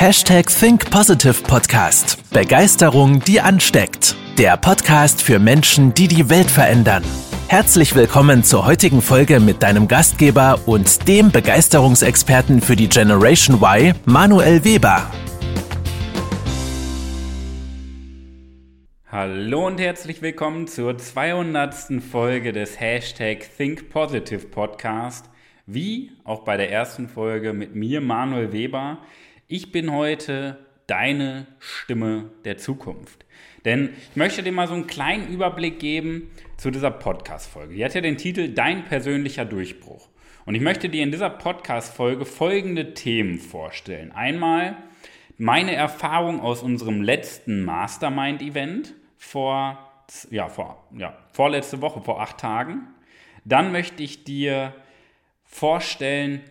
Hashtag Think Positive Podcast. Begeisterung, die ansteckt. Der Podcast für Menschen, die die Welt verändern. Herzlich willkommen zur heutigen Folge mit deinem Gastgeber und dem Begeisterungsexperten für die Generation Y, Manuel Weber. Hallo und herzlich willkommen zur 200. Folge des Hashtag Think Positive Podcast. Wie auch bei der ersten Folge mit mir, Manuel Weber. Ich bin heute deine Stimme der Zukunft. Denn ich möchte dir mal so einen kleinen Überblick geben zu dieser Podcast-Folge. Die hat ja den Titel Dein persönlicher Durchbruch. Und ich möchte dir in dieser Podcast-Folge folgende Themen vorstellen. Einmal meine Erfahrung aus unserem letzten Mastermind-Event vor, ja, vor, ja, vorletzte Woche, vor acht Tagen. Dann möchte ich dir vorstellen,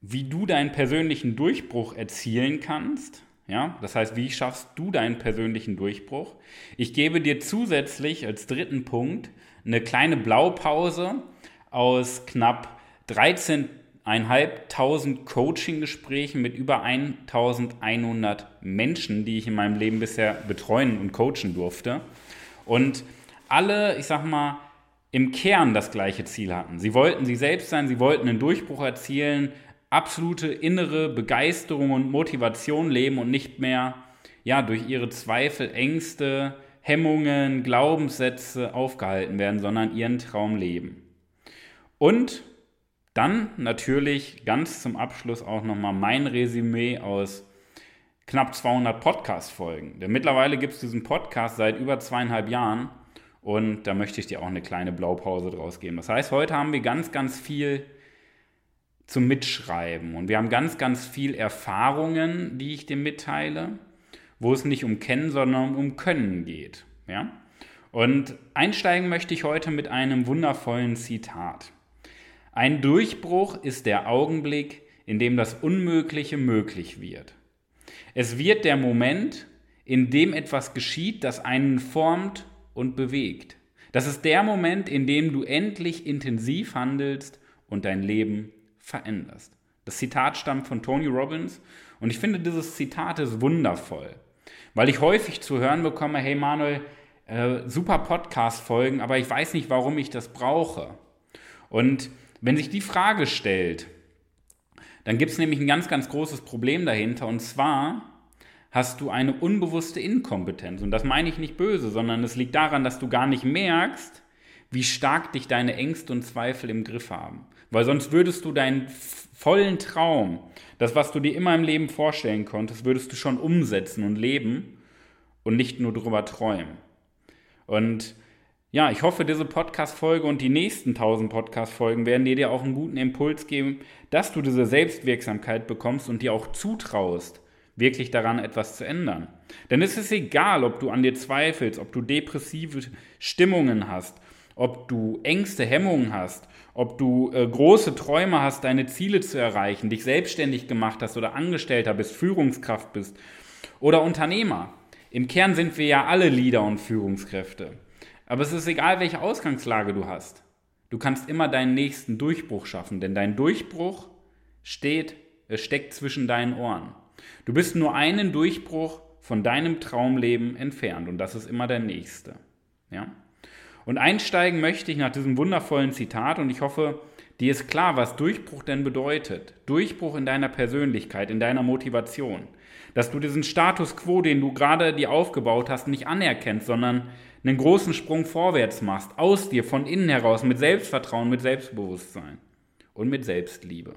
wie du deinen persönlichen Durchbruch erzielen kannst. Ja, das heißt, wie schaffst du deinen persönlichen Durchbruch? Ich gebe dir zusätzlich als dritten Punkt eine kleine Blaupause aus knapp 13.500 Coaching-Gesprächen mit über 1100 Menschen, die ich in meinem Leben bisher betreuen und coachen durfte. Und alle, ich sag mal, im Kern das gleiche Ziel hatten. Sie wollten sie selbst sein, sie wollten einen Durchbruch erzielen, absolute innere Begeisterung und Motivation leben und nicht mehr ja, durch ihre Zweifel, Ängste, Hemmungen, Glaubenssätze aufgehalten werden, sondern ihren Traum leben. Und dann natürlich ganz zum Abschluss auch nochmal mein Resümee aus knapp 200 Podcast-Folgen. Denn mittlerweile gibt es diesen Podcast seit über zweieinhalb Jahren und da möchte ich dir auch eine kleine Blaupause draus geben. Das heißt, heute haben wir ganz, ganz viel zum Mitschreiben. Und wir haben ganz, ganz viel Erfahrungen, die ich dir mitteile, wo es nicht um Kennen, sondern um Können geht. Ja? Und einsteigen möchte ich heute mit einem wundervollen Zitat. Ein Durchbruch ist der Augenblick, in dem das Unmögliche möglich wird. Es wird der Moment, in dem etwas geschieht, das einen formt und bewegt. Das ist der Moment, in dem du endlich intensiv handelst und dein Leben veränderst. Das Zitat stammt von Tony Robbins und ich finde, dieses Zitat ist wundervoll, weil ich häufig zu hören bekomme, hey Manuel, äh, super Podcast-Folgen, aber ich weiß nicht, warum ich das brauche. Und wenn sich die Frage stellt, dann gibt es nämlich ein ganz, ganz großes Problem dahinter und zwar hast du eine unbewusste Inkompetenz. Und das meine ich nicht böse, sondern es liegt daran, dass du gar nicht merkst, wie stark dich deine Ängste und Zweifel im Griff haben. Weil sonst würdest du deinen vollen Traum, das, was du dir immer im Leben vorstellen konntest, würdest du schon umsetzen und leben und nicht nur drüber träumen. Und ja, ich hoffe, diese Podcast-Folge und die nächsten 1000 Podcast-Folgen werden dir auch einen guten Impuls geben, dass du diese Selbstwirksamkeit bekommst und dir auch zutraust, wirklich daran etwas zu ändern. Denn es ist egal, ob du an dir zweifelst, ob du depressive Stimmungen hast, ob du Ängste, Hemmungen hast, ob du äh, große Träume hast, deine Ziele zu erreichen, dich selbstständig gemacht hast oder Angestellter bist, Führungskraft bist oder Unternehmer. Im Kern sind wir ja alle Leader und Führungskräfte. Aber es ist egal, welche Ausgangslage du hast. Du kannst immer deinen nächsten Durchbruch schaffen, denn dein Durchbruch steht, es steckt zwischen deinen Ohren. Du bist nur einen Durchbruch von deinem Traumleben entfernt und das ist immer der nächste. Ja? Und einsteigen möchte ich nach diesem wundervollen Zitat und ich hoffe, dir ist klar, was Durchbruch denn bedeutet. Durchbruch in deiner Persönlichkeit, in deiner Motivation. Dass du diesen Status quo, den du gerade dir aufgebaut hast, nicht anerkennst, sondern einen großen Sprung vorwärts machst, aus dir, von innen heraus, mit Selbstvertrauen, mit Selbstbewusstsein und mit Selbstliebe.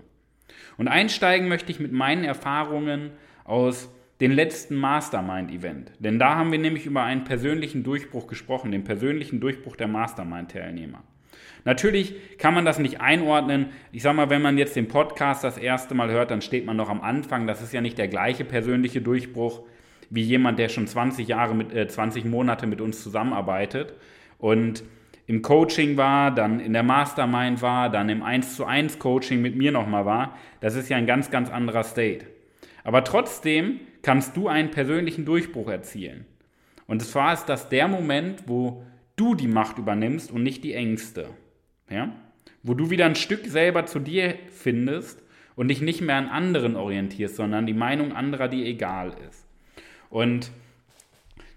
Und einsteigen möchte ich mit meinen Erfahrungen aus dem letzten Mastermind-Event. Denn da haben wir nämlich über einen persönlichen Durchbruch gesprochen, den persönlichen Durchbruch der Mastermind-Teilnehmer. Natürlich kann man das nicht einordnen. Ich sage mal, wenn man jetzt den Podcast das erste Mal hört, dann steht man noch am Anfang. Das ist ja nicht der gleiche persönliche Durchbruch wie jemand, der schon 20 Jahre mit äh, 20 Monate mit uns zusammenarbeitet und im Coaching war, dann in der Mastermind war, dann im 1 zu 1 Coaching mit mir nochmal war. Das ist ja ein ganz, ganz anderer State. Aber trotzdem kannst du einen persönlichen Durchbruch erzielen. Und zwar ist das der Moment, wo du die Macht übernimmst und nicht die Ängste. Ja? Wo du wieder ein Stück selber zu dir findest und dich nicht mehr an anderen orientierst, sondern die Meinung anderer, die egal ist. Und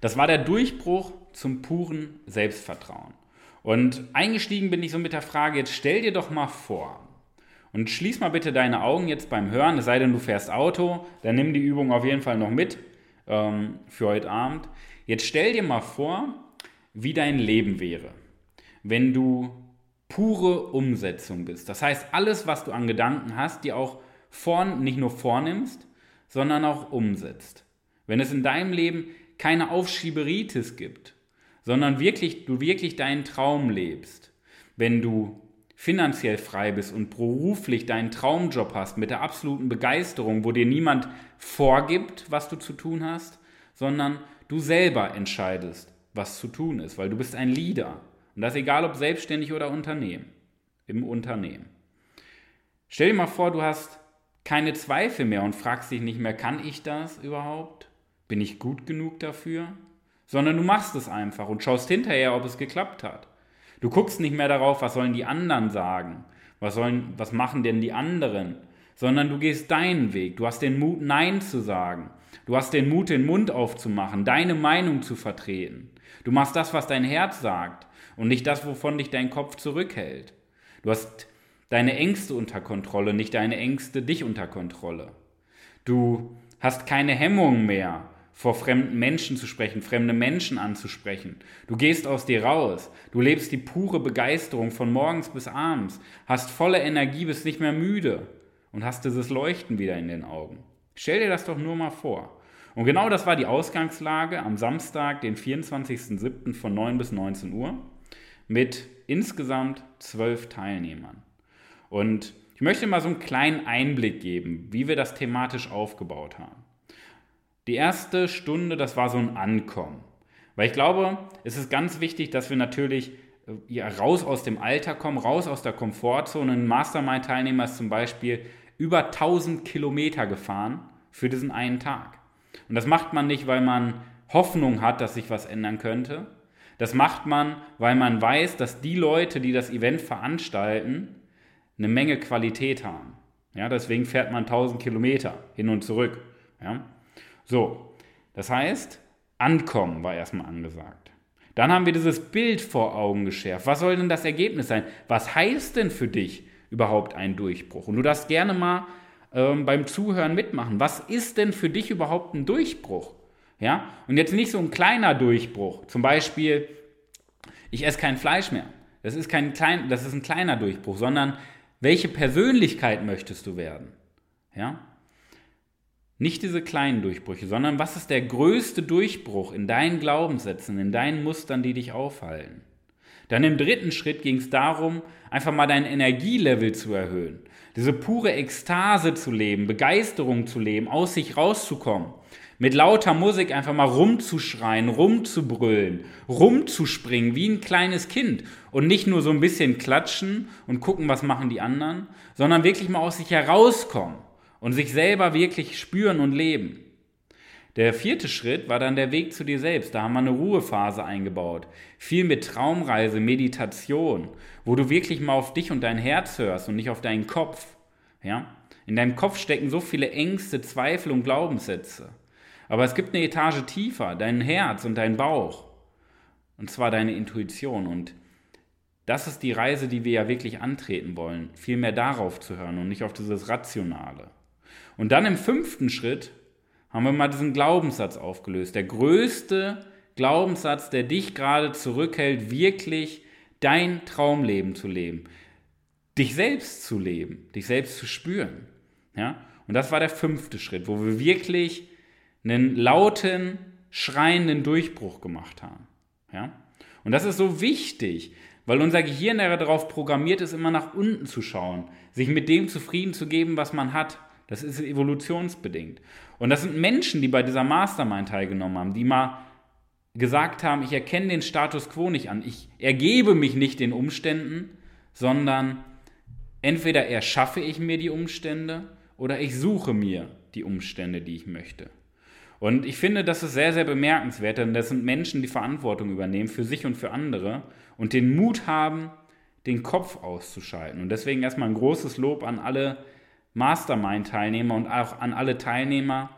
das war der Durchbruch zum puren Selbstvertrauen. Und eingestiegen bin ich so mit der Frage, jetzt stell dir doch mal vor, und schließ mal bitte deine Augen jetzt beim Hören, es sei denn, du fährst Auto, dann nimm die Übung auf jeden Fall noch mit ähm, für heute Abend. Jetzt stell dir mal vor, wie dein Leben wäre, wenn du pure Umsetzung bist. Das heißt, alles, was du an Gedanken hast, die auch vorn, nicht nur vornimmst, sondern auch umsetzt. Wenn es in deinem Leben keine Aufschieberitis gibt, sondern wirklich, du wirklich deinen Traum lebst, wenn du finanziell frei bist und beruflich deinen Traumjob hast mit der absoluten Begeisterung, wo dir niemand vorgibt, was du zu tun hast, sondern du selber entscheidest, was zu tun ist, weil du bist ein Leader. Und das egal ob selbstständig oder Unternehmen, im Unternehmen. Stell dir mal vor, du hast keine Zweifel mehr und fragst dich nicht mehr, kann ich das überhaupt? Bin ich gut genug dafür? Sondern du machst es einfach und schaust hinterher, ob es geklappt hat. Du guckst nicht mehr darauf, was sollen die anderen sagen, was, sollen, was machen denn die anderen, sondern du gehst deinen Weg. Du hast den Mut, Nein zu sagen. Du hast den Mut, den Mund aufzumachen, deine Meinung zu vertreten. Du machst das, was dein Herz sagt und nicht das, wovon dich dein Kopf zurückhält. Du hast deine Ängste unter Kontrolle, nicht deine Ängste dich unter Kontrolle. Du hast keine Hemmungen mehr, vor fremden Menschen zu sprechen, fremde Menschen anzusprechen. Du gehst aus dir raus. Du lebst die pure Begeisterung von morgens bis abends, hast volle Energie, bist nicht mehr müde und hast dieses Leuchten wieder in den Augen. Stell dir das doch nur mal vor. Und genau das war die Ausgangslage am Samstag, den 24.07. von 9 bis 19 Uhr mit insgesamt zwölf Teilnehmern. Und ich möchte mal so einen kleinen Einblick geben, wie wir das thematisch aufgebaut haben. Die erste Stunde, das war so ein Ankommen. Weil ich glaube, es ist ganz wichtig, dass wir natürlich äh, ja, raus aus dem Alter kommen, raus aus der Komfortzone. Ein Mastermind-Teilnehmer ist zum Beispiel über 1000 Kilometer gefahren für diesen einen Tag. Und das macht man nicht, weil man Hoffnung hat, dass sich was ändern könnte. Das macht man, weil man weiß, dass die Leute, die das Event veranstalten, eine Menge Qualität haben. Ja, deswegen fährt man 1000 Kilometer hin und zurück. Ja. So, das heißt, ankommen war erstmal angesagt. Dann haben wir dieses Bild vor Augen geschärft. Was soll denn das Ergebnis sein? Was heißt denn für dich überhaupt ein Durchbruch? Und du darfst gerne mal ähm, beim Zuhören mitmachen. Was ist denn für dich überhaupt ein Durchbruch? Ja? Und jetzt nicht so ein kleiner Durchbruch. Zum Beispiel, ich esse kein Fleisch mehr. Das ist, kein klein, das ist ein kleiner Durchbruch, sondern welche Persönlichkeit möchtest du werden? Ja? Nicht diese kleinen Durchbrüche, sondern was ist der größte Durchbruch in deinen Glaubenssätzen, in deinen Mustern, die dich aufhalten? Dann im dritten Schritt ging es darum, einfach mal dein Energielevel zu erhöhen, diese pure Ekstase zu leben, Begeisterung zu leben, aus sich rauszukommen, mit lauter Musik einfach mal rumzuschreien, rumzubrüllen, rumzuspringen wie ein kleines Kind und nicht nur so ein bisschen klatschen und gucken, was machen die anderen, sondern wirklich mal aus sich herauskommen und sich selber wirklich spüren und leben. Der vierte Schritt war dann der Weg zu dir selbst. Da haben wir eine Ruhephase eingebaut. Viel mit Traumreise, Meditation, wo du wirklich mal auf dich und dein Herz hörst und nicht auf deinen Kopf. Ja? In deinem Kopf stecken so viele Ängste, Zweifel und Glaubenssätze. Aber es gibt eine Etage tiefer, dein Herz und dein Bauch. Und zwar deine Intuition. Und das ist die Reise, die wir ja wirklich antreten wollen. Viel mehr darauf zu hören und nicht auf dieses Rationale. Und dann im fünften Schritt haben wir mal diesen Glaubenssatz aufgelöst. Der größte Glaubenssatz, der dich gerade zurückhält, wirklich dein Traumleben zu leben. Dich selbst zu leben, dich selbst zu spüren. Ja? Und das war der fünfte Schritt, wo wir wirklich einen lauten, schreienden Durchbruch gemacht haben. Ja? Und das ist so wichtig, weil unser Gehirn darauf programmiert ist, immer nach unten zu schauen, sich mit dem zufrieden zu geben, was man hat. Das ist evolutionsbedingt. Und das sind Menschen, die bei dieser Mastermind teilgenommen haben, die mal gesagt haben, ich erkenne den Status quo nicht an, ich ergebe mich nicht den Umständen, sondern entweder erschaffe ich mir die Umstände oder ich suche mir die Umstände, die ich möchte. Und ich finde, das ist sehr, sehr bemerkenswert, denn das sind Menschen, die Verantwortung übernehmen für sich und für andere und den Mut haben, den Kopf auszuschalten. Und deswegen erstmal ein großes Lob an alle Mastermind-Teilnehmer und auch an alle Teilnehmer,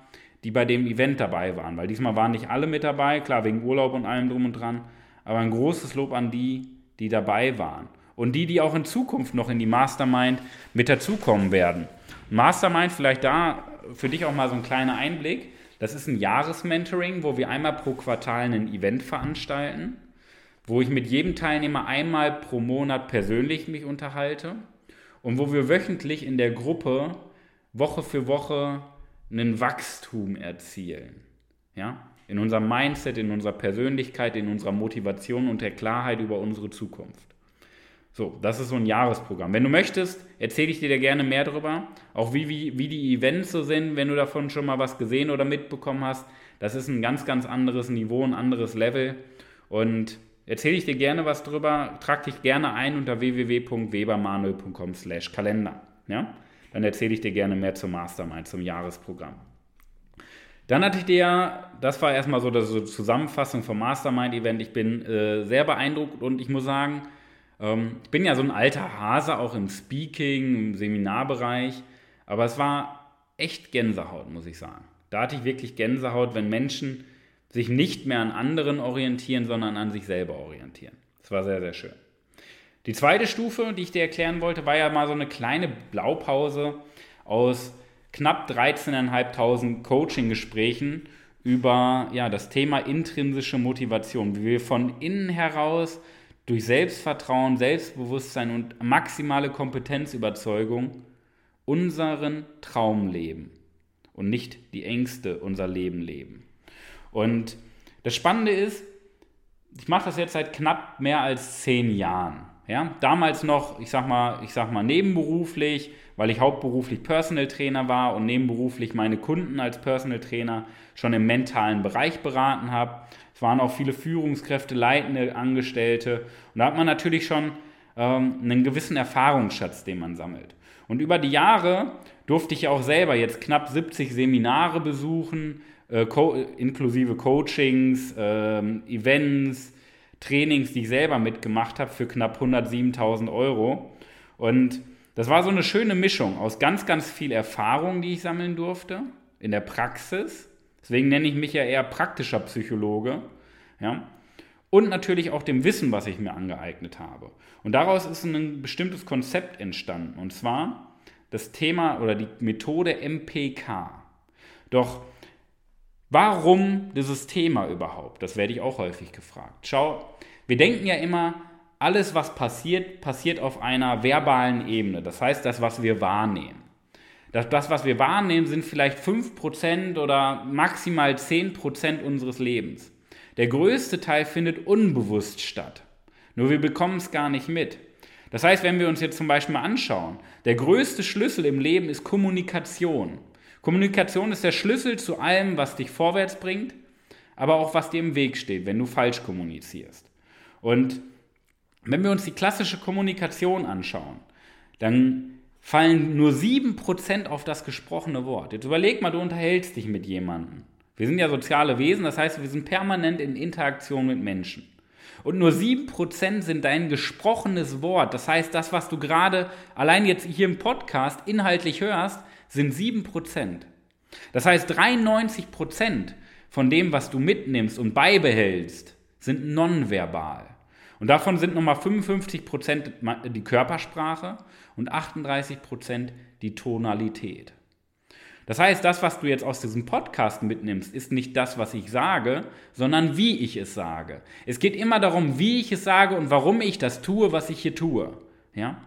die bei dem Event dabei waren. Weil diesmal waren nicht alle mit dabei, klar, wegen Urlaub und allem drum und dran. Aber ein großes Lob an die, die dabei waren. Und die, die auch in Zukunft noch in die Mastermind mit dazukommen werden. Mastermind, vielleicht da für dich auch mal so ein kleiner Einblick. Das ist ein Jahresmentoring, wo wir einmal pro Quartal ein Event veranstalten, wo ich mit jedem Teilnehmer einmal pro Monat persönlich mich unterhalte und wo wir wöchentlich in der Gruppe Woche für Woche ein Wachstum erzielen. Ja? In unserem Mindset, in unserer Persönlichkeit, in unserer Motivation und der Klarheit über unsere Zukunft. So, das ist so ein Jahresprogramm. Wenn du möchtest, erzähle ich dir da gerne mehr darüber. Auch wie, wie, wie die Events so sind, wenn du davon schon mal was gesehen oder mitbekommen hast. Das ist ein ganz, ganz anderes Niveau, ein anderes Level. Und erzähle ich dir gerne was drüber. Trag dich gerne ein unter www.webermanuel.com slash Kalender. Ja? Dann erzähle ich dir gerne mehr zum Mastermind, zum Jahresprogramm. Dann hatte ich dir, das war erstmal so die Zusammenfassung vom Mastermind-Event. Ich bin äh, sehr beeindruckt und ich muss sagen, ähm, ich bin ja so ein alter Hase, auch im Speaking, im Seminarbereich, aber es war echt Gänsehaut, muss ich sagen. Da hatte ich wirklich Gänsehaut, wenn Menschen sich nicht mehr an anderen orientieren, sondern an sich selber orientieren. Das war sehr, sehr schön. Die zweite Stufe, die ich dir erklären wollte, war ja mal so eine kleine Blaupause aus knapp 13.500 Coaching-Gesprächen über ja, das Thema intrinsische Motivation, wie wir von innen heraus durch Selbstvertrauen, Selbstbewusstsein und maximale Kompetenzüberzeugung unseren Traum leben und nicht die Ängste unser Leben leben. Und das Spannende ist, ich mache das jetzt seit knapp mehr als zehn Jahren. Ja, damals noch, ich sag mal, ich sag mal nebenberuflich, weil ich hauptberuflich Personal Trainer war und nebenberuflich meine Kunden als Personal Trainer schon im mentalen Bereich beraten habe. Es waren auch viele Führungskräfte, leitende Angestellte. Und da hat man natürlich schon ähm, einen gewissen Erfahrungsschatz, den man sammelt. Und über die Jahre durfte ich auch selber jetzt knapp 70 Seminare besuchen, äh, co inklusive Coachings, äh, Events, Trainings, die ich selber mitgemacht habe, für knapp 107.000 Euro. Und das war so eine schöne Mischung aus ganz, ganz viel Erfahrung, die ich sammeln durfte in der Praxis Deswegen nenne ich mich ja eher praktischer Psychologe. Ja? Und natürlich auch dem Wissen, was ich mir angeeignet habe. Und daraus ist ein bestimmtes Konzept entstanden. Und zwar das Thema oder die Methode MPK. Doch warum dieses Thema überhaupt? Das werde ich auch häufig gefragt. Schau, wir denken ja immer, alles, was passiert, passiert auf einer verbalen Ebene. Das heißt, das, was wir wahrnehmen. Das, das, was wir wahrnehmen, sind vielleicht 5% oder maximal 10% unseres Lebens. Der größte Teil findet unbewusst statt. Nur wir bekommen es gar nicht mit. Das heißt, wenn wir uns jetzt zum Beispiel mal anschauen, der größte Schlüssel im Leben ist Kommunikation. Kommunikation ist der Schlüssel zu allem, was dich vorwärts bringt, aber auch was dir im Weg steht, wenn du falsch kommunizierst. Und wenn wir uns die klassische Kommunikation anschauen, dann fallen nur 7% auf das gesprochene Wort. Jetzt überleg mal, du unterhältst dich mit jemandem. Wir sind ja soziale Wesen, das heißt, wir sind permanent in Interaktion mit Menschen. Und nur 7% sind dein gesprochenes Wort. Das heißt, das, was du gerade allein jetzt hier im Podcast inhaltlich hörst, sind 7%. Das heißt, 93% von dem, was du mitnimmst und beibehältst, sind nonverbal. Und davon sind nochmal 55% die Körpersprache und 38% die Tonalität. Das heißt, das, was du jetzt aus diesem Podcast mitnimmst, ist nicht das, was ich sage, sondern wie ich es sage. Es geht immer darum, wie ich es sage und warum ich das tue, was ich hier tue. Ja?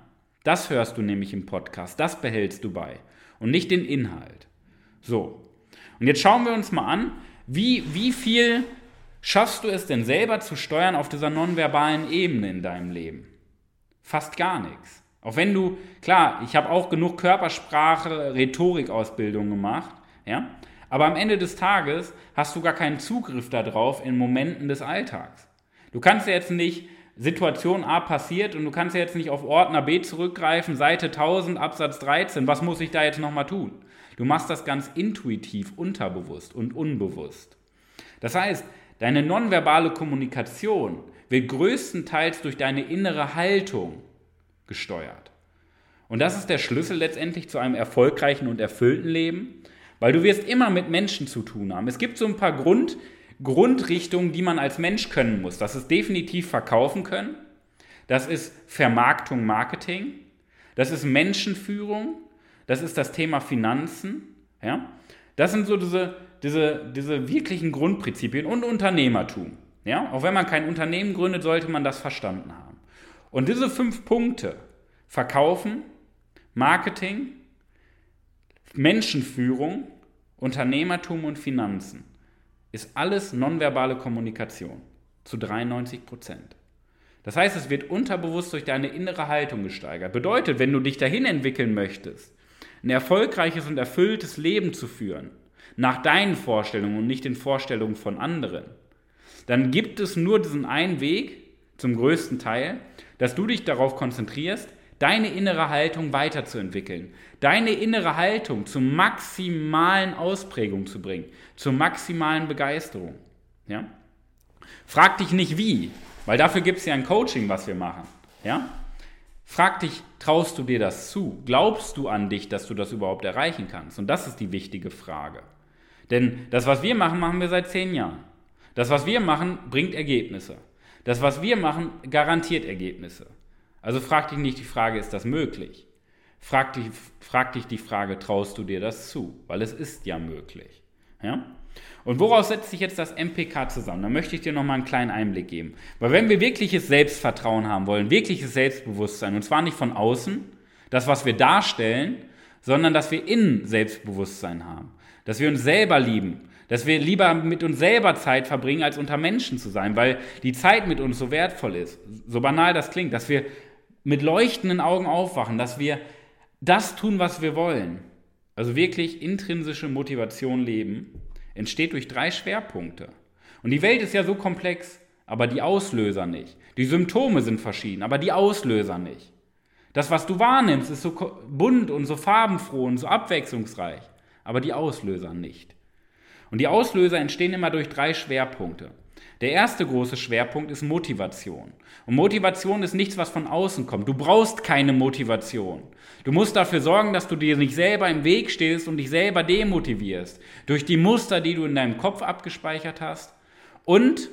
Das hörst du nämlich im Podcast, das behältst du bei und nicht den Inhalt. So. Und jetzt schauen wir uns mal an, wie, wie viel schaffst du es denn selber zu steuern auf dieser nonverbalen Ebene in deinem Leben? Fast gar nichts. Auch wenn du, klar, ich habe auch genug Körpersprache, Rhetorikausbildung gemacht, ja, aber am Ende des Tages hast du gar keinen Zugriff darauf in Momenten des Alltags. Du kannst ja jetzt nicht Situation A passiert und du kannst ja jetzt nicht auf Ordner B zurückgreifen, Seite 1000, Absatz 13, was muss ich da jetzt nochmal tun? Du machst das ganz intuitiv, unterbewusst und unbewusst. Das heißt, deine nonverbale Kommunikation wird größtenteils durch deine innere Haltung gesteuert. Und das ist der Schlüssel letztendlich zu einem erfolgreichen und erfüllten Leben, weil du wirst immer mit Menschen zu tun haben. Es gibt so ein paar Grund, Grundrichtungen, die man als Mensch können muss. Das ist definitiv verkaufen können. Das ist Vermarktung, Marketing. Das ist Menschenführung. Das ist das Thema Finanzen. Ja? Das sind so diese, diese, diese wirklichen Grundprinzipien und Unternehmertum. Ja? Auch wenn man kein Unternehmen gründet, sollte man das verstanden haben. Und diese fünf Punkte, Verkaufen, Marketing, Menschenführung, Unternehmertum und Finanzen, ist alles nonverbale Kommunikation zu 93 Prozent. Das heißt, es wird unterbewusst durch deine innere Haltung gesteigert. Bedeutet, wenn du dich dahin entwickeln möchtest, ein erfolgreiches und erfülltes Leben zu führen, nach deinen Vorstellungen und nicht den Vorstellungen von anderen, dann gibt es nur diesen einen Weg, zum größten Teil, dass du dich darauf konzentrierst, deine innere Haltung weiterzuentwickeln, deine innere Haltung zur maximalen Ausprägung zu bringen, zur maximalen Begeisterung. Ja? Frag dich nicht wie, weil dafür gibt es ja ein Coaching, was wir machen. Ja? Frag dich, traust du dir das zu? Glaubst du an dich, dass du das überhaupt erreichen kannst? Und das ist die wichtige Frage. Denn das, was wir machen, machen wir seit zehn Jahren. Das, was wir machen, bringt Ergebnisse. Das, was wir machen, garantiert Ergebnisse. Also frag dich nicht die Frage, ist das möglich? Frag dich, frag dich die Frage, traust du dir das zu? Weil es ist ja möglich. Ja? Und woraus setzt sich jetzt das MPK zusammen? Da möchte ich dir nochmal einen kleinen Einblick geben. Weil wenn wir wirkliches Selbstvertrauen haben wollen, wirkliches Selbstbewusstsein, und zwar nicht von außen, das, was wir darstellen, sondern dass wir innen Selbstbewusstsein haben, dass wir uns selber lieben, dass wir lieber mit uns selber Zeit verbringen, als unter Menschen zu sein, weil die Zeit mit uns so wertvoll ist. So banal das klingt, dass wir mit leuchtenden Augen aufwachen, dass wir das tun, was wir wollen. Also wirklich intrinsische Motivation leben entsteht durch drei Schwerpunkte. Und die Welt ist ja so komplex, aber die Auslöser nicht. Die Symptome sind verschieden, aber die Auslöser nicht. Das, was du wahrnimmst, ist so bunt und so farbenfroh und so abwechslungsreich, aber die Auslöser nicht. Und die Auslöser entstehen immer durch drei Schwerpunkte. Der erste große Schwerpunkt ist Motivation. Und Motivation ist nichts, was von außen kommt. Du brauchst keine Motivation. Du musst dafür sorgen, dass du dir nicht selber im Weg stehst und dich selber demotivierst. Durch die Muster, die du in deinem Kopf abgespeichert hast und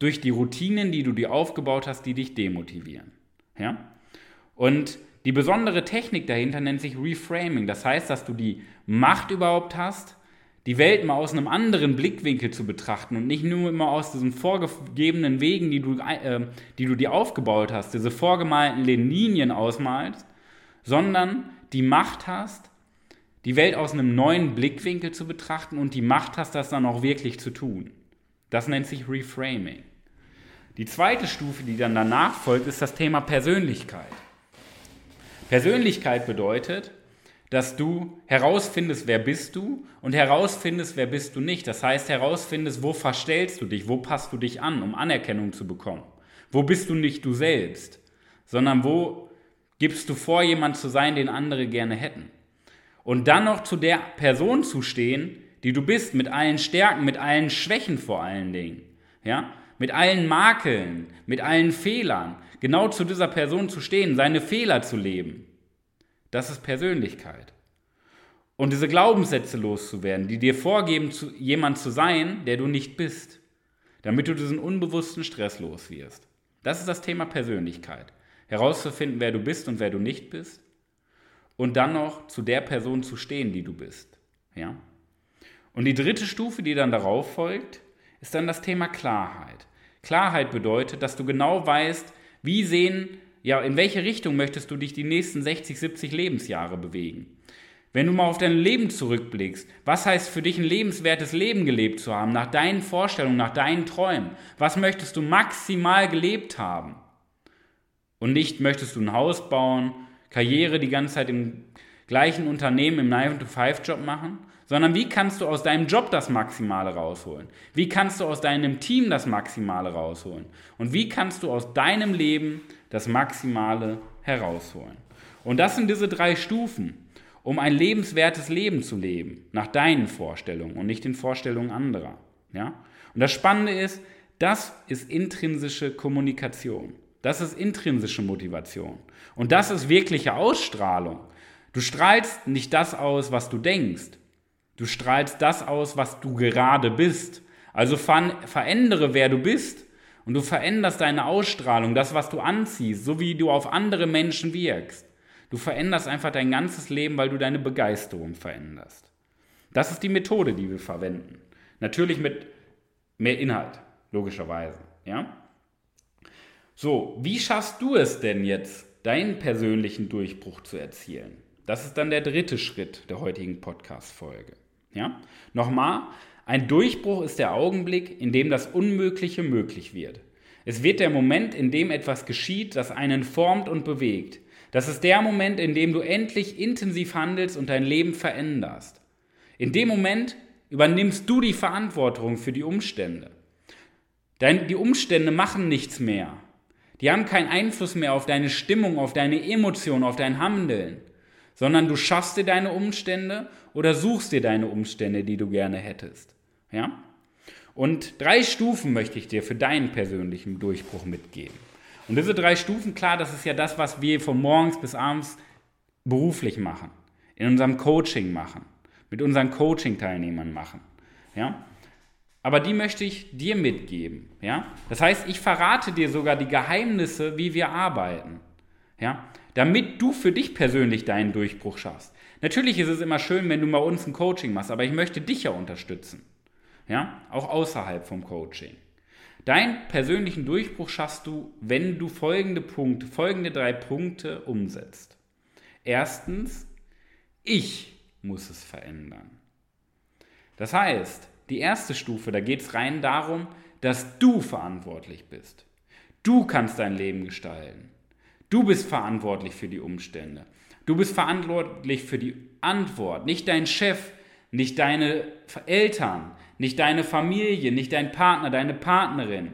durch die Routinen, die du dir aufgebaut hast, die dich demotivieren. Ja? Und die besondere Technik dahinter nennt sich Reframing. Das heißt, dass du die Macht überhaupt hast, die Welt mal aus einem anderen Blickwinkel zu betrachten und nicht nur immer aus diesen vorgegebenen Wegen, die du, äh, die du dir aufgebaut hast, diese vorgemalten Linien ausmalst, sondern die Macht hast, die Welt aus einem neuen Blickwinkel zu betrachten und die Macht hast, das dann auch wirklich zu tun. Das nennt sich Reframing. Die zweite Stufe, die dann danach folgt, ist das Thema Persönlichkeit. Persönlichkeit bedeutet, dass du herausfindest, wer bist du und herausfindest, wer bist du nicht. Das heißt, herausfindest, wo verstellst du dich, wo passt du dich an, um Anerkennung zu bekommen. Wo bist du nicht du selbst, sondern wo gibst du vor, jemand zu sein, den andere gerne hätten. Und dann noch zu der Person zu stehen, die du bist, mit allen Stärken, mit allen Schwächen vor allen Dingen. Ja? Mit allen Makeln, mit allen Fehlern. Genau zu dieser Person zu stehen, seine Fehler zu leben. Das ist Persönlichkeit. Und diese Glaubenssätze loszuwerden, die dir vorgeben, zu, jemand zu sein, der du nicht bist, damit du diesen unbewussten Stress los wirst. Das ist das Thema Persönlichkeit. Herauszufinden, wer du bist und wer du nicht bist. Und dann noch zu der Person zu stehen, die du bist. Ja? Und die dritte Stufe, die dann darauf folgt, ist dann das Thema Klarheit. Klarheit bedeutet, dass du genau weißt, wie sehen ja, in welche Richtung möchtest du dich die nächsten 60, 70 Lebensjahre bewegen? Wenn du mal auf dein Leben zurückblickst, was heißt für dich ein lebenswertes Leben gelebt zu haben, nach deinen Vorstellungen, nach deinen Träumen? Was möchtest du maximal gelebt haben? Und nicht möchtest du ein Haus bauen, Karriere die ganze Zeit im gleichen Unternehmen im 9-to-5-Job machen, sondern wie kannst du aus deinem Job das Maximale rausholen? Wie kannst du aus deinem Team das Maximale rausholen? Und wie kannst du aus deinem Leben das Maximale herausholen? Und das sind diese drei Stufen, um ein lebenswertes Leben zu leben, nach deinen Vorstellungen und nicht den Vorstellungen anderer. Ja? Und das Spannende ist, das ist intrinsische Kommunikation. Das ist intrinsische Motivation. Und das ist wirkliche Ausstrahlung. Du strahlst nicht das aus, was du denkst. Du strahlst das aus, was du gerade bist. Also verändere, wer du bist. Und du veränderst deine Ausstrahlung, das, was du anziehst, so wie du auf andere Menschen wirkst. Du veränderst einfach dein ganzes Leben, weil du deine Begeisterung veränderst. Das ist die Methode, die wir verwenden. Natürlich mit mehr Inhalt, logischerweise. Ja? So, wie schaffst du es denn jetzt, deinen persönlichen Durchbruch zu erzielen? Das ist dann der dritte Schritt der heutigen Podcast-Folge. Ja? Nochmal, ein Durchbruch ist der Augenblick, in dem das Unmögliche möglich wird. Es wird der Moment, in dem etwas geschieht, das einen formt und bewegt. Das ist der Moment, in dem du endlich intensiv handelst und dein Leben veränderst. In dem Moment übernimmst du die Verantwortung für die Umstände. Dein, die Umstände machen nichts mehr. Die haben keinen Einfluss mehr auf deine Stimmung, auf deine Emotionen, auf dein Handeln, sondern du schaffst dir deine Umstände oder suchst dir deine Umstände, die du gerne hättest. Ja? Und drei Stufen möchte ich dir für deinen persönlichen Durchbruch mitgeben. Und diese drei Stufen, klar, das ist ja das, was wir von morgens bis abends beruflich machen, in unserem Coaching machen, mit unseren Coaching-Teilnehmern machen. Ja? Aber die möchte ich dir mitgeben. Ja? Das heißt, ich verrate dir sogar die Geheimnisse, wie wir arbeiten. Ja? Damit du für dich persönlich deinen Durchbruch schaffst. Natürlich ist es immer schön, wenn du bei uns ein Coaching machst, aber ich möchte dich ja unterstützen. Ja? Auch außerhalb vom Coaching. Deinen persönlichen Durchbruch schaffst du, wenn du folgende Punkte, folgende drei Punkte umsetzt. Erstens, ich muss es verändern. Das heißt, die erste Stufe, da geht es rein darum, dass du verantwortlich bist. Du kannst dein Leben gestalten. Du bist verantwortlich für die Umstände. Du bist verantwortlich für die Antwort. Nicht dein Chef, nicht deine Eltern, nicht deine Familie, nicht dein Partner, deine Partnerin,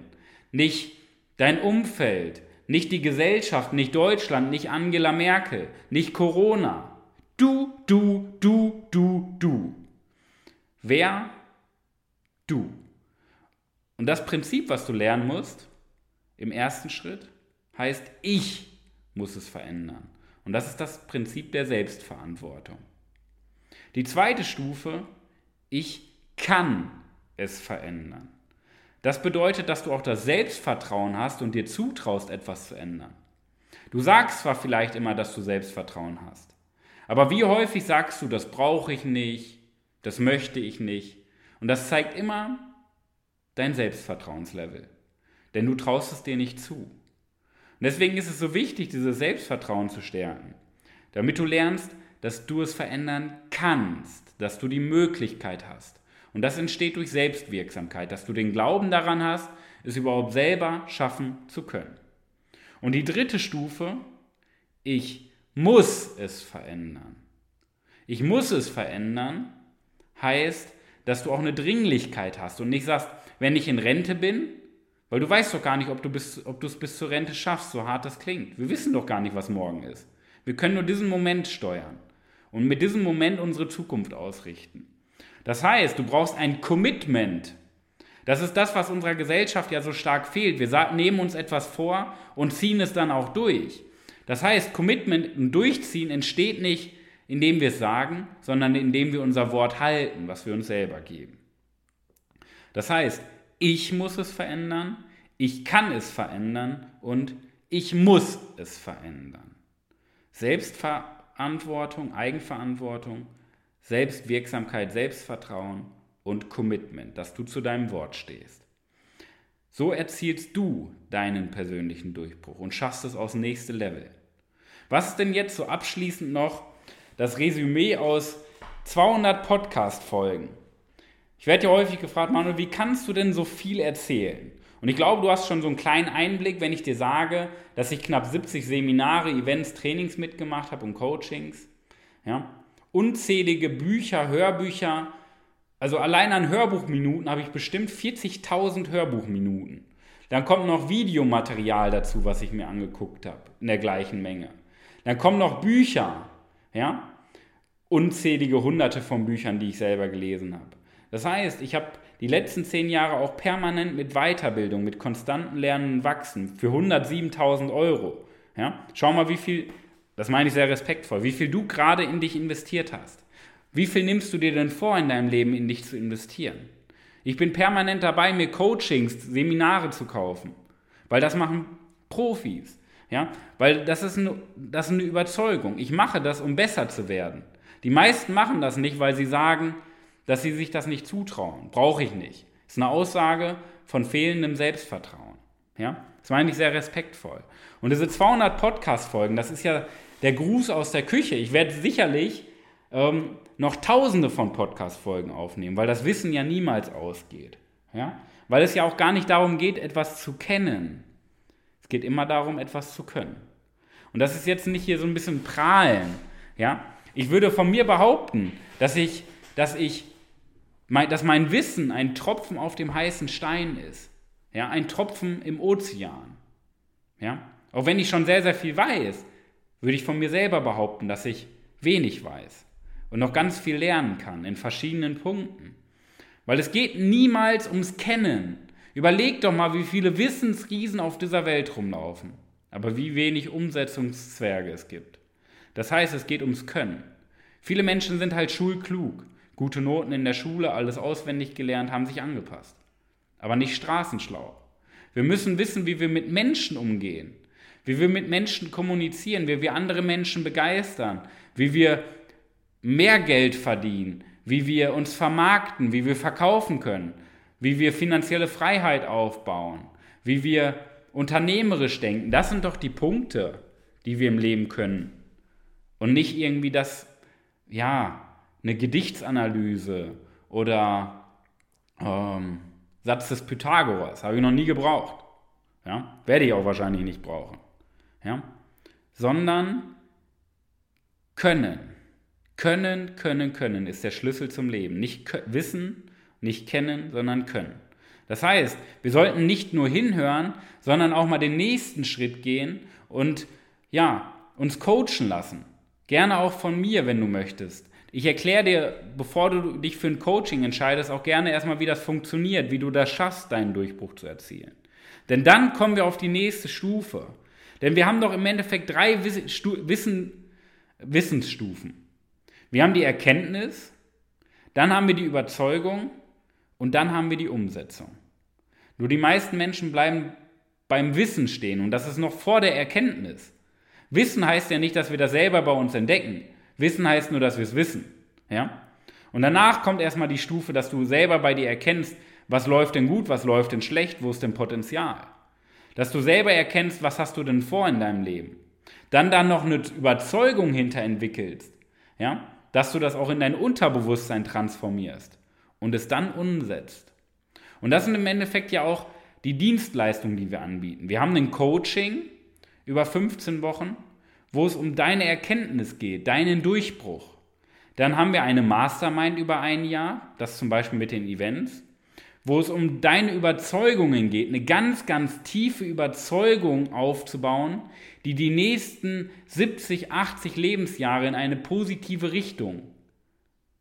nicht dein Umfeld, nicht die Gesellschaft, nicht Deutschland, nicht Angela Merkel, nicht Corona. Du, du, du, du, du. Wer du. Und das Prinzip, was du lernen musst, im ersten Schritt, heißt, ich muss es verändern. Und das ist das Prinzip der Selbstverantwortung. Die zweite Stufe, ich kann es verändern. Das bedeutet, dass du auch das Selbstvertrauen hast und dir zutraust, etwas zu ändern. Du sagst zwar vielleicht immer, dass du Selbstvertrauen hast, aber wie häufig sagst du, das brauche ich nicht, das möchte ich nicht, und das zeigt immer dein Selbstvertrauenslevel. Denn du traust es dir nicht zu. Und deswegen ist es so wichtig, dieses Selbstvertrauen zu stärken. Damit du lernst, dass du es verändern kannst, dass du die Möglichkeit hast. Und das entsteht durch Selbstwirksamkeit, dass du den Glauben daran hast, es überhaupt selber schaffen zu können. Und die dritte Stufe, ich muss es verändern. Ich muss es verändern heißt, dass du auch eine Dringlichkeit hast und nicht sagst, wenn ich in Rente bin, weil du weißt doch gar nicht, ob du, bis, ob du es bis zur Rente schaffst, so hart das klingt. Wir wissen doch gar nicht, was morgen ist. Wir können nur diesen Moment steuern und mit diesem Moment unsere Zukunft ausrichten. Das heißt, du brauchst ein Commitment. Das ist das, was unserer Gesellschaft ja so stark fehlt. Wir nehmen uns etwas vor und ziehen es dann auch durch. Das heißt, Commitment und Durchziehen entsteht nicht indem wir es sagen, sondern indem wir unser Wort halten, was wir uns selber geben. Das heißt, ich muss es verändern, ich kann es verändern und ich muss es verändern. Selbstverantwortung, Eigenverantwortung, Selbstwirksamkeit, Selbstvertrauen und Commitment, dass du zu deinem Wort stehst. So erzielst du deinen persönlichen Durchbruch und schaffst es aufs nächste Level. Was ist denn jetzt so abschließend noch das Resümee aus 200 Podcast-Folgen. Ich werde ja häufig gefragt, Manuel, wie kannst du denn so viel erzählen? Und ich glaube, du hast schon so einen kleinen Einblick, wenn ich dir sage, dass ich knapp 70 Seminare, Events, Trainings mitgemacht habe und Coachings. Ja? Unzählige Bücher, Hörbücher. Also allein an Hörbuchminuten habe ich bestimmt 40.000 Hörbuchminuten. Dann kommt noch Videomaterial dazu, was ich mir angeguckt habe, in der gleichen Menge. Dann kommen noch Bücher. Ja? Unzählige hunderte von Büchern, die ich selber gelesen habe. Das heißt, ich habe die letzten zehn Jahre auch permanent mit Weiterbildung, mit konstantem Lernen Wachsen für 107.000 Euro. Ja? Schau mal, wie viel, das meine ich sehr respektvoll, wie viel du gerade in dich investiert hast. Wie viel nimmst du dir denn vor, in deinem Leben in dich zu investieren? Ich bin permanent dabei, mir Coachings, Seminare zu kaufen, weil das machen Profis. Ja? Weil das ist, eine, das ist eine Überzeugung. Ich mache das, um besser zu werden. Die meisten machen das nicht, weil sie sagen, dass sie sich das nicht zutrauen. Brauche ich nicht. Ist eine Aussage von fehlendem Selbstvertrauen. Ja? Das meine ich sehr respektvoll. Und diese 200 Podcast-Folgen, das ist ja der Gruß aus der Küche. Ich werde sicherlich ähm, noch tausende von Podcast-Folgen aufnehmen, weil das Wissen ja niemals ausgeht. Ja? Weil es ja auch gar nicht darum geht, etwas zu kennen. Es geht immer darum, etwas zu können. Und das ist jetzt nicht hier so ein bisschen prahlen. Ja? Ich würde von mir behaupten, dass ich, dass ich, dass mein Wissen ein Tropfen auf dem heißen Stein ist. Ja? Ein Tropfen im Ozean. Ja? Auch wenn ich schon sehr, sehr viel weiß, würde ich von mir selber behaupten, dass ich wenig weiß und noch ganz viel lernen kann in verschiedenen Punkten. Weil es geht niemals ums Kennen. Überleg doch mal, wie viele Wissensriesen auf dieser Welt rumlaufen, aber wie wenig Umsetzungszwerge es gibt. Das heißt, es geht ums Können. Viele Menschen sind halt schulklug, gute Noten in der Schule, alles auswendig gelernt, haben sich angepasst, aber nicht straßenschlau. Wir müssen wissen, wie wir mit Menschen umgehen, wie wir mit Menschen kommunizieren, wie wir andere Menschen begeistern, wie wir mehr Geld verdienen, wie wir uns vermarkten, wie wir verkaufen können, wie wir finanzielle Freiheit aufbauen, wie wir unternehmerisch denken. Das sind doch die Punkte, die wir im Leben können. Und nicht irgendwie das, ja, eine Gedichtsanalyse oder ähm, Satz des Pythagoras. Habe ich noch nie gebraucht. Ja? Werde ich auch wahrscheinlich nicht brauchen. Ja? Sondern können. Können, können, können ist der Schlüssel zum Leben. Nicht wissen, nicht kennen, sondern können. Das heißt, wir sollten nicht nur hinhören, sondern auch mal den nächsten Schritt gehen und ja, uns coachen lassen. Gerne auch von mir, wenn du möchtest. Ich erkläre dir, bevor du dich für ein Coaching entscheidest, auch gerne erstmal, wie das funktioniert, wie du das schaffst, deinen Durchbruch zu erzielen. Denn dann kommen wir auf die nächste Stufe. Denn wir haben doch im Endeffekt drei Wissen, Wissensstufen. Wir haben die Erkenntnis, dann haben wir die Überzeugung und dann haben wir die Umsetzung. Nur die meisten Menschen bleiben beim Wissen stehen und das ist noch vor der Erkenntnis. Wissen heißt ja nicht, dass wir das selber bei uns entdecken. Wissen heißt nur, dass wir es wissen. Ja? Und danach kommt erstmal die Stufe, dass du selber bei dir erkennst, was läuft denn gut, was läuft denn schlecht, wo ist denn Potenzial. Dass du selber erkennst, was hast du denn vor in deinem Leben. Dann dann noch eine Überzeugung hinter entwickelst. Ja? dass du das auch in dein Unterbewusstsein transformierst und es dann umsetzt. Und das sind im Endeffekt ja auch die Dienstleistungen, die wir anbieten. Wir haben ein Coaching über 15 Wochen, wo es um deine Erkenntnis geht, deinen Durchbruch. Dann haben wir eine Mastermind über ein Jahr, das zum Beispiel mit den Events wo es um deine Überzeugungen geht, eine ganz, ganz tiefe Überzeugung aufzubauen, die die nächsten 70, 80 Lebensjahre in eine positive Richtung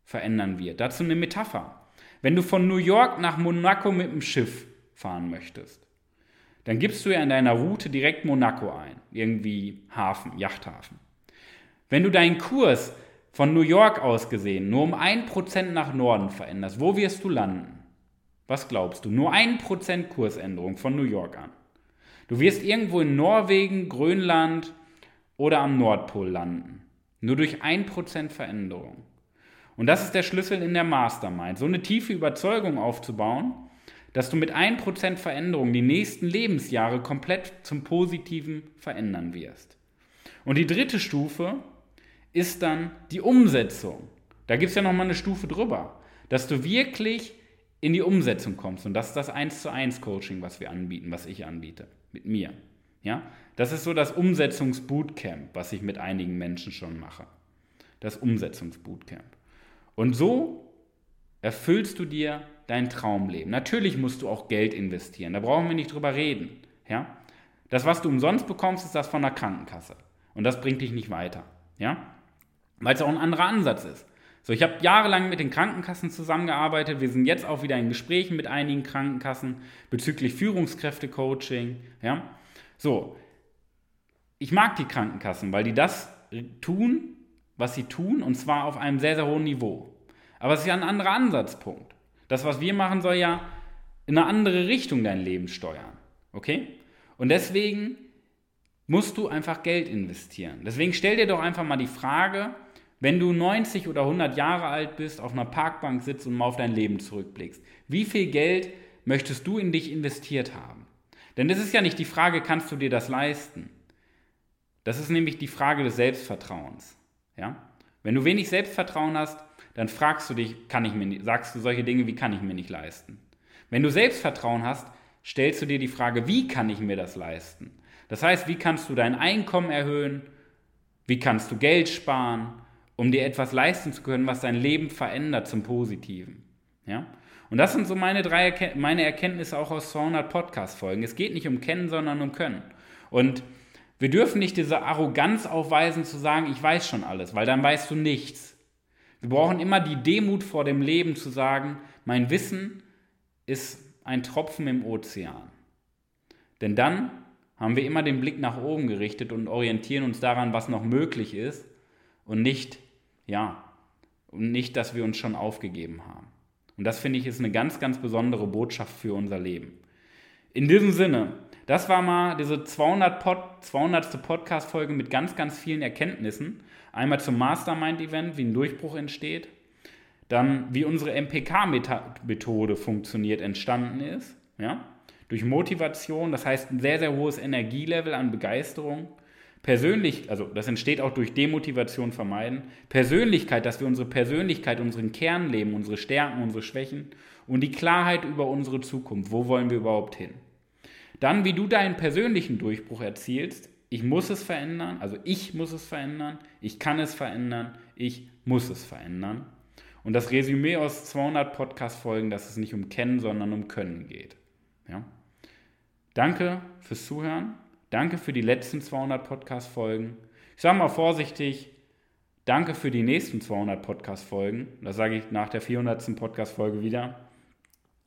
verändern wird. Dazu eine Metapher. Wenn du von New York nach Monaco mit dem Schiff fahren möchtest, dann gibst du ja in deiner Route direkt Monaco ein, irgendwie Hafen, Yachthafen. Wenn du deinen Kurs von New York aus gesehen nur um ein Prozent nach Norden veränderst, wo wirst du landen? Was glaubst du? Nur ein Prozent Kursänderung von New York an. Du wirst irgendwo in Norwegen, Grönland oder am Nordpol landen. Nur durch ein Prozent Veränderung. Und das ist der Schlüssel in der Mastermind. So eine tiefe Überzeugung aufzubauen, dass du mit 1% Veränderung die nächsten Lebensjahre komplett zum Positiven verändern wirst. Und die dritte Stufe ist dann die Umsetzung. Da gibt es ja nochmal eine Stufe drüber. Dass du wirklich in die Umsetzung kommst. Und das ist das 1 zu 1 Coaching, was wir anbieten, was ich anbiete, mit mir. Ja? Das ist so das Umsetzungsbootcamp, was ich mit einigen Menschen schon mache. Das Umsetzungsbootcamp. Und so erfüllst du dir dein Traumleben. Natürlich musst du auch Geld investieren, da brauchen wir nicht drüber reden. Ja? Das, was du umsonst bekommst, ist das von der Krankenkasse. Und das bringt dich nicht weiter. Ja? Weil es auch ein anderer Ansatz ist. So, ich habe jahrelang mit den Krankenkassen zusammengearbeitet. Wir sind jetzt auch wieder in Gesprächen mit einigen Krankenkassen bezüglich Führungskräftecoaching. Ja? So, ich mag die Krankenkassen, weil die das tun, was sie tun, und zwar auf einem sehr, sehr hohen Niveau. Aber es ist ja ein anderer Ansatzpunkt. Das, was wir machen, soll ja in eine andere Richtung dein Leben steuern. Okay? Und deswegen musst du einfach Geld investieren. Deswegen stell dir doch einfach mal die Frage, wenn du 90 oder 100 Jahre alt bist, auf einer Parkbank sitzt und mal auf dein Leben zurückblickst, wie viel Geld möchtest du in dich investiert haben? Denn das ist ja nicht die Frage, kannst du dir das leisten? Das ist nämlich die Frage des Selbstvertrauens. Ja? Wenn du wenig Selbstvertrauen hast, dann fragst du dich, kann ich mir, sagst du solche Dinge wie kann ich mir nicht leisten. Wenn du Selbstvertrauen hast, stellst du dir die Frage, wie kann ich mir das leisten? Das heißt, wie kannst du dein Einkommen erhöhen? Wie kannst du Geld sparen, um dir etwas leisten zu können, was dein Leben verändert zum Positiven? Ja? Und das sind so meine drei Erken meine Erkenntnisse auch aus 200 Podcast-Folgen. Es geht nicht um Kennen, sondern um Können. Und wir dürfen nicht diese Arroganz aufweisen, zu sagen, ich weiß schon alles, weil dann weißt du nichts. Wir brauchen immer die Demut vor dem Leben zu sagen, mein Wissen ist ein Tropfen im Ozean. Denn dann haben wir immer den Blick nach oben gerichtet und orientieren uns daran, was noch möglich ist und nicht, ja, und nicht, dass wir uns schon aufgegeben haben. Und das finde ich ist eine ganz, ganz besondere Botschaft für unser Leben. In diesem Sinne, das war mal diese 200. Pod, 200. Podcast-Folge mit ganz, ganz vielen Erkenntnissen. Einmal zum Mastermind-Event, wie ein Durchbruch entsteht. Dann, wie unsere MPK-Methode funktioniert, entstanden ist. Ja? Durch Motivation, das heißt ein sehr, sehr hohes Energielevel an Begeisterung. Persönlich, also das entsteht auch durch Demotivation vermeiden. Persönlichkeit, dass wir unsere Persönlichkeit, unseren Kern leben, unsere Stärken, unsere Schwächen und die Klarheit über unsere Zukunft. Wo wollen wir überhaupt hin? Dann, wie du deinen persönlichen Durchbruch erzielst. Ich muss es verändern, also ich muss es verändern, ich kann es verändern, ich muss es verändern. Und das Resümee aus 200 Podcast-Folgen, dass es nicht um Kennen, sondern um Können geht. Ja? Danke fürs Zuhören. Danke für die letzten 200 Podcast-Folgen. Ich sage mal vorsichtig, danke für die nächsten 200 Podcast-Folgen. Das sage ich nach der 400. Podcast-Folge wieder.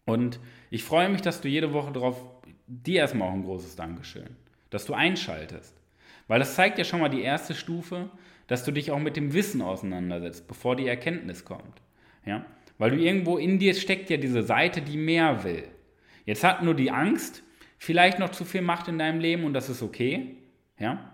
Und ich freue mich, dass du jede Woche darauf, dir erstmal auch ein großes Dankeschön, dass du einschaltest. Weil das zeigt ja schon mal die erste Stufe, dass du dich auch mit dem Wissen auseinandersetzt, bevor die Erkenntnis kommt. Ja? Weil du irgendwo in dir steckt ja diese Seite, die mehr will. Jetzt hat nur die Angst vielleicht noch zu viel Macht in deinem Leben und das ist okay. Ja?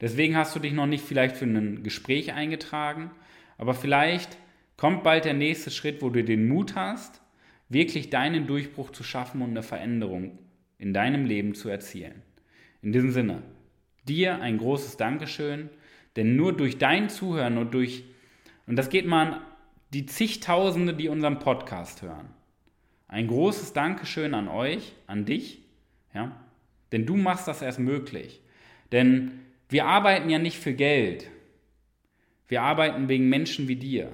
Deswegen hast du dich noch nicht vielleicht für ein Gespräch eingetragen, aber vielleicht kommt bald der nächste Schritt, wo du den Mut hast, wirklich deinen Durchbruch zu schaffen und eine Veränderung in deinem Leben zu erzielen. In diesem Sinne, dir ein großes Dankeschön, denn nur durch dein Zuhören und durch, und das geht mal an die zigtausende, die unseren Podcast hören. Ein großes Dankeschön an euch, an dich, ja, denn du machst das erst möglich. Denn wir arbeiten ja nicht für Geld. Wir arbeiten wegen Menschen wie dir,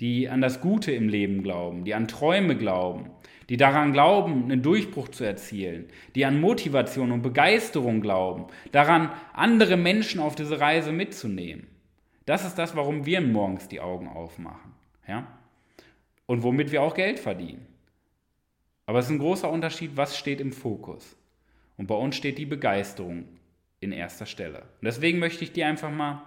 die an das Gute im Leben glauben, die an Träume glauben, die daran glauben, einen Durchbruch zu erzielen, die an Motivation und Begeisterung glauben, daran, andere Menschen auf diese Reise mitzunehmen. Das ist das, warum wir morgens die Augen aufmachen. Ja? Und womit wir auch Geld verdienen. Aber es ist ein großer Unterschied, was steht im Fokus. Und bei uns steht die Begeisterung in erster Stelle. Und deswegen möchte ich dir einfach mal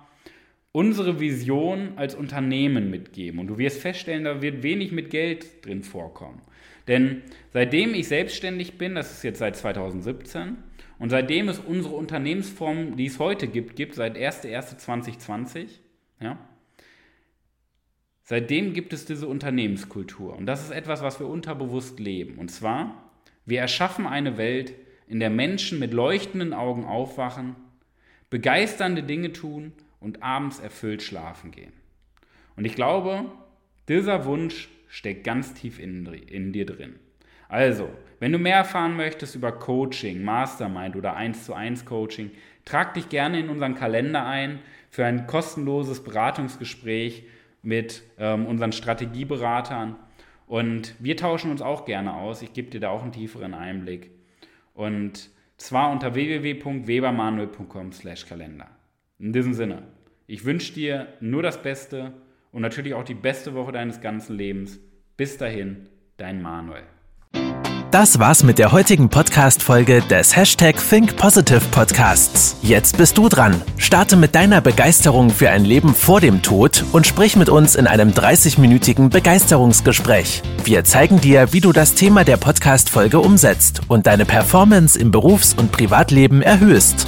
unsere Vision als Unternehmen mitgeben. Und du wirst feststellen, da wird wenig mit Geld drin vorkommen. Denn seitdem ich selbstständig bin, das ist jetzt seit 2017, und seitdem es unsere Unternehmensform, die es heute gibt, gibt, seit 1.1.2020, ja, seitdem gibt es diese Unternehmenskultur. Und das ist etwas, was wir unterbewusst leben. Und zwar, wir erschaffen eine Welt, in der Menschen mit leuchtenden Augen aufwachen, begeisternde Dinge tun und abends erfüllt schlafen gehen. Und ich glaube, dieser Wunsch steckt ganz tief in, in dir drin. Also, wenn du mehr erfahren möchtest über Coaching, Mastermind oder 1 zu 1 Coaching, trag dich gerne in unseren Kalender ein für ein kostenloses Beratungsgespräch mit ähm, unseren Strategieberatern. Und wir tauschen uns auch gerne aus. Ich gebe dir da auch einen tieferen Einblick. Und zwar unter www.webermanuel.com/kalender. In diesem Sinne, ich wünsche dir nur das Beste und natürlich auch die beste Woche deines ganzen Lebens. Bis dahin, dein Manuel. Das war's mit der heutigen Podcast-Folge des Hashtag Think Positive Podcasts. Jetzt bist du dran. Starte mit deiner Begeisterung für ein Leben vor dem Tod und sprich mit uns in einem 30-minütigen Begeisterungsgespräch. Wir zeigen dir, wie du das Thema der Podcast-Folge umsetzt und deine Performance im Berufs- und Privatleben erhöhst.